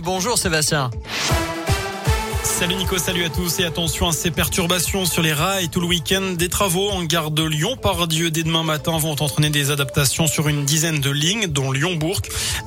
Bonjour Sébastien. Salut Nico, salut à tous et attention à ces perturbations sur les rails tout le week-end. Des travaux en gare de Lyon par Dieu dès demain matin vont entraîner des adaptations sur une dizaine de lignes, dont Lyon-Bourg.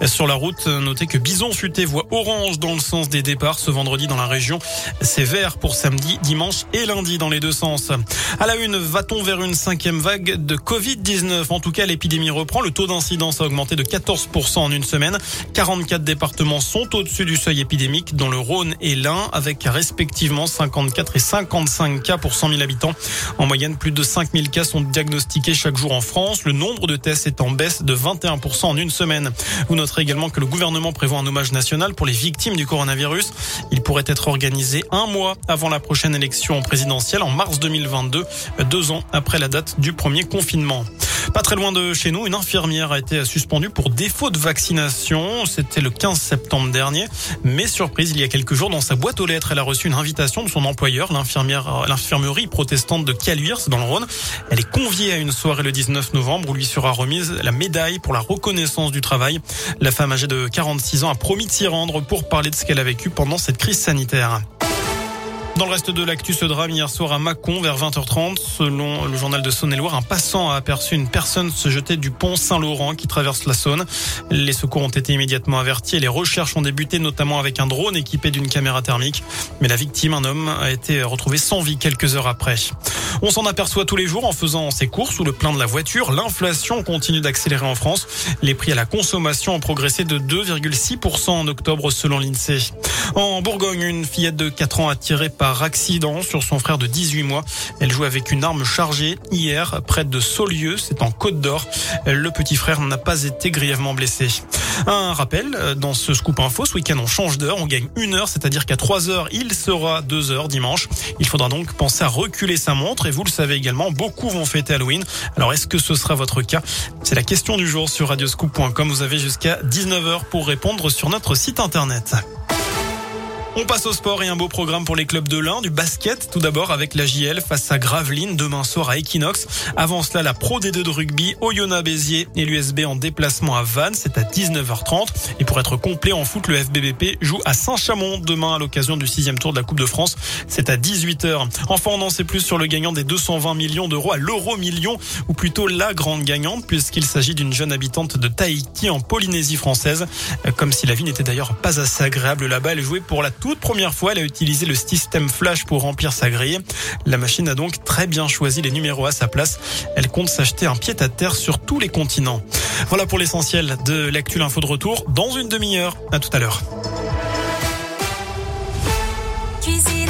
Sur la route, notez que Bison futé voit orange dans le sens des départs ce vendredi dans la région. C'est vert pour samedi, dimanche et lundi dans les deux sens. À la une, va-t-on vers une cinquième vague de Covid-19 En tout cas, l'épidémie reprend. Le taux d'incidence a augmenté de 14% en une semaine. 44 départements sont au-dessus du seuil épidémique, dont le Rhône et l'Ain, avec respectivement 54 et 55 cas pour 100 000 habitants. En moyenne, plus de 5 000 cas sont diagnostiqués chaque jour en France. Le nombre de tests est en baisse de 21% en une semaine. Vous noterez également que le gouvernement prévoit un hommage national pour les victimes du coronavirus. Il pourrait être organisé un mois avant la prochaine élection présidentielle en mars 2022, deux ans après la date du premier confinement. Pas très loin de chez nous, une infirmière a été suspendue pour défaut de vaccination. C'était le 15 septembre dernier. Mais surprise, il y a quelques jours, dans sa boîte aux lettres, elle a reçu une invitation de son employeur, l'infirmière, l'infirmerie protestante de Caluire, dans le Rhône. Elle est conviée à une soirée le 19 novembre où lui sera remise la médaille pour la reconnaissance du travail. La femme âgée de 46 ans a promis de s'y rendre pour parler de ce qu'elle a vécu pendant cette crise sanitaire. Dans le reste de l'actu, ce drame hier soir à Mâcon vers 20h30. Selon le journal de Saône-et-Loire, un passant a aperçu une personne se jeter du pont Saint-Laurent qui traverse la Saône. Les secours ont été immédiatement avertis et les recherches ont débuté notamment avec un drone équipé d'une caméra thermique. Mais la victime, un homme, a été retrouvé sans vie quelques heures après. On s'en aperçoit tous les jours en faisant ses courses ou le plein de la voiture. L'inflation continue d'accélérer en France. Les prix à la consommation ont progressé de 2,6% en octobre selon l'INSEE. En Bourgogne, une fillette de 4 ans a tiré par accident sur son frère de 18 mois. Elle jouait avec une arme chargée hier près de Saulieu, c'est en Côte d'Or. Le petit frère n'a pas été grièvement blessé. Un rappel, dans ce scoop info, ce week-end on change d'heure, on gagne une heure, c'est-à-dire qu'à 3 heures, il sera 2 heures dimanche. Il faudra donc penser à reculer sa montre et vous le savez également, beaucoup vont fêter Halloween. Alors est-ce que ce sera votre cas? C'est la question du jour sur radioscoop.com. Vous avez jusqu'à 19h pour répondre sur notre site internet. On passe au sport et un beau programme pour les clubs de l'Ain, du basket tout d'abord avec la JL face à Gravelines demain soir à Equinox. Avant cela, la Pro D2 de rugby, Oyonnax Béziers et l'USB en déplacement à Vannes, c'est à 19h30. Et pour être complet en foot, le FBBP joue à Saint-Chamond demain à l'occasion du sixième tour de la Coupe de France, c'est à 18h. Enfin, on en sait plus sur le gagnant des 220 millions d'euros à l'euro million, ou plutôt la grande gagnante, puisqu'il s'agit d'une jeune habitante de Tahiti en Polynésie française. Comme si la vie n'était d'ailleurs pas assez agréable là-bas, elle jouait pour la toute première fois, elle a utilisé le système flash pour remplir sa grille. La machine a donc très bien choisi les numéros à sa place. Elle compte s'acheter un pied à terre sur tous les continents. Voilà pour l'essentiel de l'actu info de retour dans une demi-heure. À tout à l'heure.